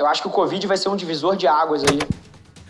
eu acho que o Covid vai ser um divisor de águas aí.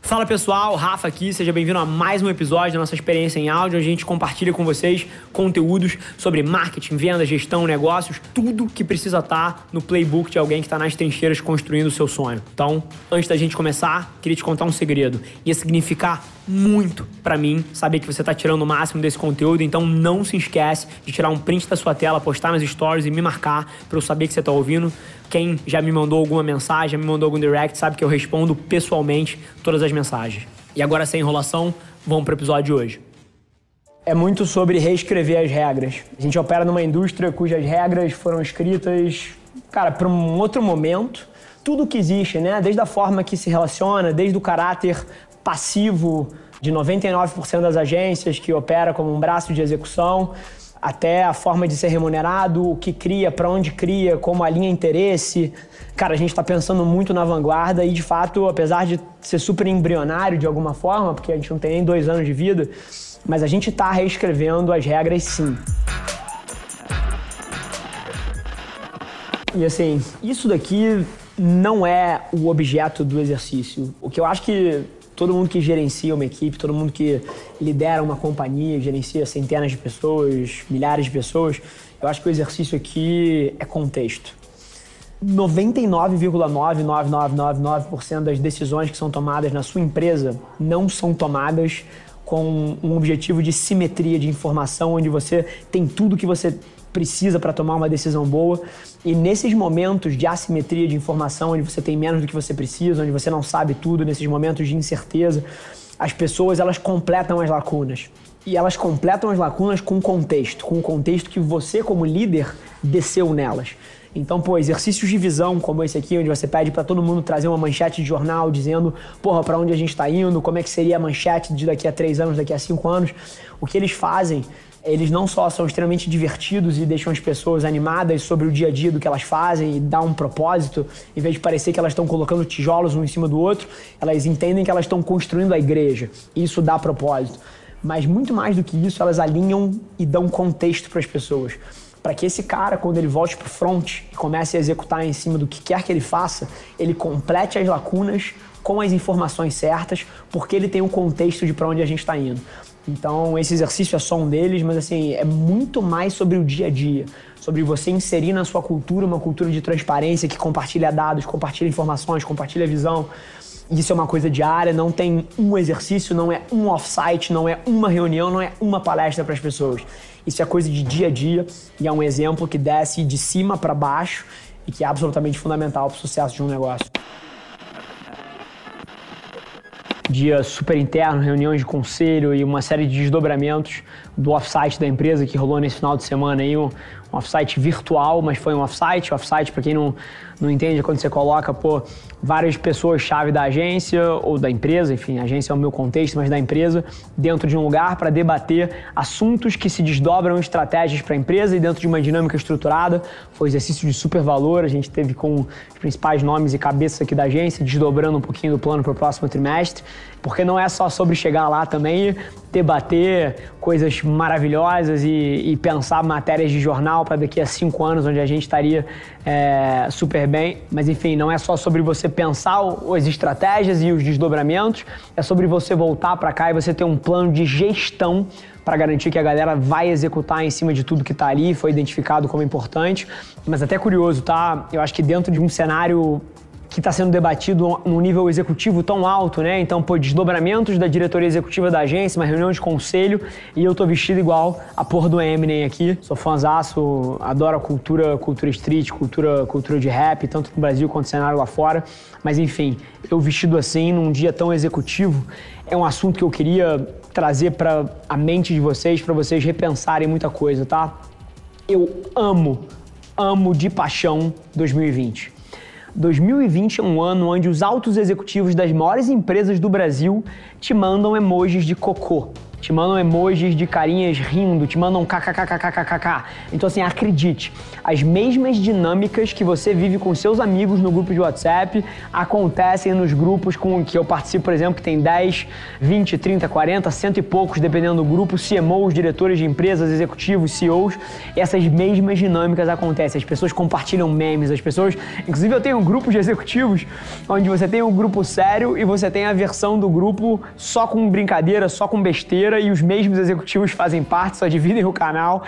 Fala pessoal, Rafa aqui, seja bem-vindo a mais um episódio da nossa experiência em áudio, onde a gente compartilha com vocês conteúdos sobre marketing, venda, gestão, negócios, tudo que precisa estar no playbook de alguém que está nas trincheiras construindo o seu sonho. Então, antes da gente começar, queria te contar um segredo. Ia significar muito para mim saber que você está tirando o máximo desse conteúdo, então não se esquece de tirar um print da sua tela, postar nas stories e me marcar para eu saber que você está ouvindo. Quem já me mandou alguma mensagem, já me mandou algum direct, sabe que eu respondo pessoalmente todas as mensagens. E agora, sem enrolação, vamos para o episódio de hoje. É muito sobre reescrever as regras. A gente opera numa indústria cujas regras foram escritas, cara, para um outro momento. Tudo que existe, né? Desde a forma que se relaciona, desde o caráter passivo de 99% das agências que opera como um braço de execução, até a forma de ser remunerado, o que cria, para onde cria, como alinha interesse. Cara, a gente está pensando muito na vanguarda e, de fato, apesar de ser super embrionário de alguma forma, porque a gente não tem nem dois anos de vida, mas a gente está reescrevendo as regras sim. E assim, isso daqui não é o objeto do exercício. O que eu acho que todo mundo que gerencia uma equipe, todo mundo que lidera uma companhia, gerencia centenas de pessoas, milhares de pessoas, eu acho que o exercício aqui é contexto. 99,99999% das decisões que são tomadas na sua empresa não são tomadas com um objetivo de simetria de informação, onde você tem tudo que você precisa para tomar uma decisão boa. E nesses momentos de assimetria de informação, onde você tem menos do que você precisa, onde você não sabe tudo, nesses momentos de incerteza, as pessoas elas completam as lacunas. E elas completam as lacunas com contexto, com o contexto que você como líder desceu nelas. Então, pô, exercícios de visão como esse aqui, onde você pede para todo mundo trazer uma manchete de jornal dizendo, porra, para onde a gente está indo, como é que seria a manchete de daqui a três anos, daqui a cinco anos. O que eles fazem eles não só são extremamente divertidos e deixam as pessoas animadas sobre o dia a dia do que elas fazem e dá um propósito, em vez de parecer que elas estão colocando tijolos um em cima do outro, elas entendem que elas estão construindo a igreja. Isso dá propósito. Mas muito mais do que isso, elas alinham e dão contexto para as pessoas. Para que esse cara, quando ele volte para o front e comece a executar em cima do que quer que ele faça, ele complete as lacunas com as informações certas, porque ele tem o um contexto de para onde a gente está indo. Então, esse exercício é só um deles, mas assim, é muito mais sobre o dia a dia, sobre você inserir na sua cultura uma cultura de transparência que compartilha dados, compartilha informações, compartilha visão. Isso é uma coisa diária, não tem um exercício, não é um off-site, não é uma reunião, não é uma palestra para as pessoas. Isso é coisa de dia a dia e é um exemplo que desce de cima para baixo e que é absolutamente fundamental para o sucesso de um negócio dia super interno, reuniões de conselho e uma série de desdobramentos do offsite da empresa que rolou nesse final de semana aí, um, um offsite virtual, mas foi um offsite. Offsite, para quem não, não entende, é quando você coloca, pô, várias pessoas-chave da agência ou da empresa, enfim, agência é o meu contexto, mas da empresa, dentro de um lugar para debater assuntos que se desdobram estratégias para a empresa e dentro de uma dinâmica estruturada. Foi um exercício de super valor, a gente teve com os principais nomes e cabeças aqui da agência, desdobrando um pouquinho do plano para o próximo trimestre, porque não é só sobre chegar lá também debater coisas maravilhosas e, e pensar matérias de jornal para daqui a cinco anos, onde a gente estaria é, super bem. Mas enfim, não é só sobre você pensar as estratégias e os desdobramentos, é sobre você voltar para cá e você ter um plano de gestão para garantir que a galera vai executar em cima de tudo que está ali, foi identificado como importante. Mas até curioso, tá? Eu acho que dentro de um cenário que está sendo debatido num nível executivo tão alto, né? Então, pô, desdobramentos da diretoria executiva da agência, uma reunião de conselho e eu tô vestido igual a porra do Eminem aqui. Sou fãzaço, adoro a cultura, cultura street, cultura, cultura de rap, tanto no Brasil quanto no cenário lá fora. Mas enfim, eu vestido assim num dia tão executivo é um assunto que eu queria trazer para a mente de vocês, para vocês repensarem muita coisa, tá? Eu amo, amo de paixão 2020. 2020 é um ano onde os altos executivos das maiores empresas do Brasil te mandam emojis de cocô te mandam emojis de carinhas rindo, te mandam kkkkkk. Então, assim, acredite, as mesmas dinâmicas que você vive com seus amigos no grupo de WhatsApp acontecem nos grupos com que eu participo, por exemplo, que tem 10, 20, 30, 40, cento e poucos, dependendo do grupo, CMOs, diretores de empresas, executivos, CEOs. Essas mesmas dinâmicas acontecem. As pessoas compartilham memes, as pessoas. Inclusive, eu tenho um grupo de executivos onde você tem um grupo sério e você tem a versão do grupo só com brincadeira, só com besteira e os mesmos executivos fazem parte, só dividem o canal.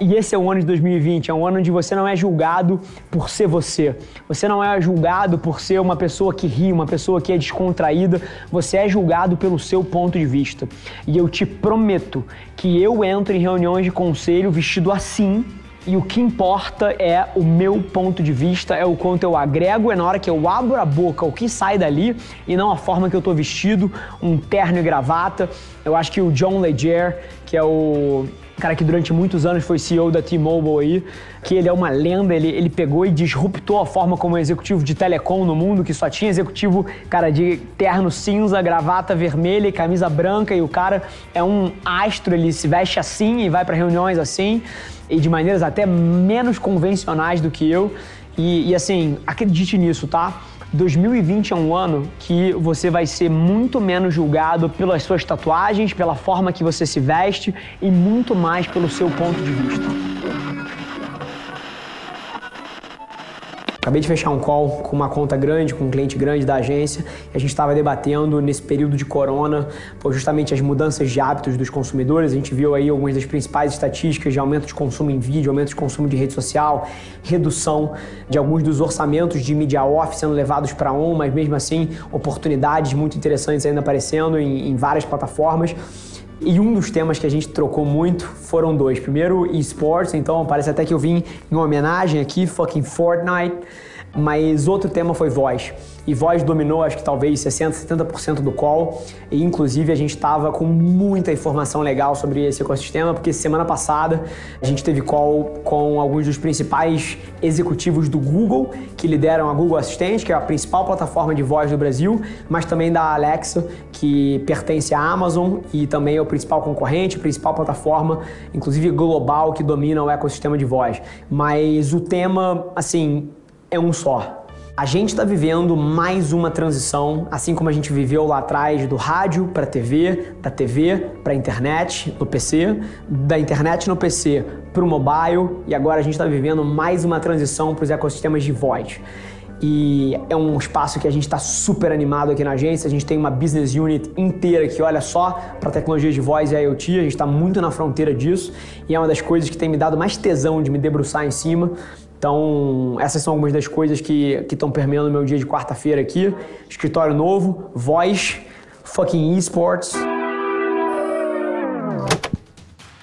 E esse é o ano de 2020, é um ano onde você não é julgado por ser você. Você não é julgado por ser uma pessoa que ri, uma pessoa que é descontraída. Você é julgado pelo seu ponto de vista. E eu te prometo que eu entro em reuniões de conselho vestido assim e o que importa é o meu ponto de vista, é o quanto eu agrego, é na hora que eu abro a boca o que sai dali e não a forma que eu tô vestido, um terno e gravata. Eu acho que o John Legere, que é o cara que durante muitos anos foi CEO da T-Mobile aí, que ele é uma lenda, ele, ele pegou e disruptou a forma como executivo de telecom no mundo, que só tinha executivo, cara, de terno cinza, gravata vermelha e camisa branca, e o cara é um astro, ele se veste assim e vai para reuniões assim e de maneiras até menos convencionais do que eu. E, e, assim, acredite nisso, tá? 2020 é um ano que você vai ser muito menos julgado pelas suas tatuagens, pela forma que você se veste e muito mais pelo seu ponto de vista. Acabei de fechar um call com uma conta grande, com um cliente grande da agência, e a gente estava debatendo nesse período de corona, justamente as mudanças de hábitos dos consumidores. A gente viu aí algumas das principais estatísticas de aumento de consumo em vídeo, aumento de consumo de rede social, redução de alguns dos orçamentos de media off sendo levados para on, mas mesmo assim oportunidades muito interessantes ainda aparecendo em, em várias plataformas. E um dos temas que a gente trocou muito foram dois. Primeiro, esportes, então parece até que eu vim em homenagem aqui, fucking Fortnite. Mas outro tema foi voz. E voz dominou, acho que talvez 60%, 70% do call. E inclusive a gente estava com muita informação legal sobre esse ecossistema, porque semana passada a gente teve call com alguns dos principais executivos do Google, que lideram a Google Assistente, que é a principal plataforma de voz do Brasil, mas também da Alexa, que pertence à Amazon e também é o principal concorrente, principal plataforma, inclusive global, que domina o ecossistema de voz. Mas o tema, assim, é um só. A gente está vivendo mais uma transição, assim como a gente viveu lá atrás do rádio para TV, da TV para internet no PC, da internet no PC para o mobile e agora a gente está vivendo mais uma transição para os ecossistemas de voz. E é um espaço que a gente está super animado aqui na agência. A gente tem uma business unit inteira que olha só para tecnologia de voz e IoT. A gente está muito na fronteira disso e é uma das coisas que tem me dado mais tesão de me debruçar em cima. Então, essas são algumas das coisas que estão permeando o meu dia de quarta-feira aqui. Escritório novo, voz, fucking esports.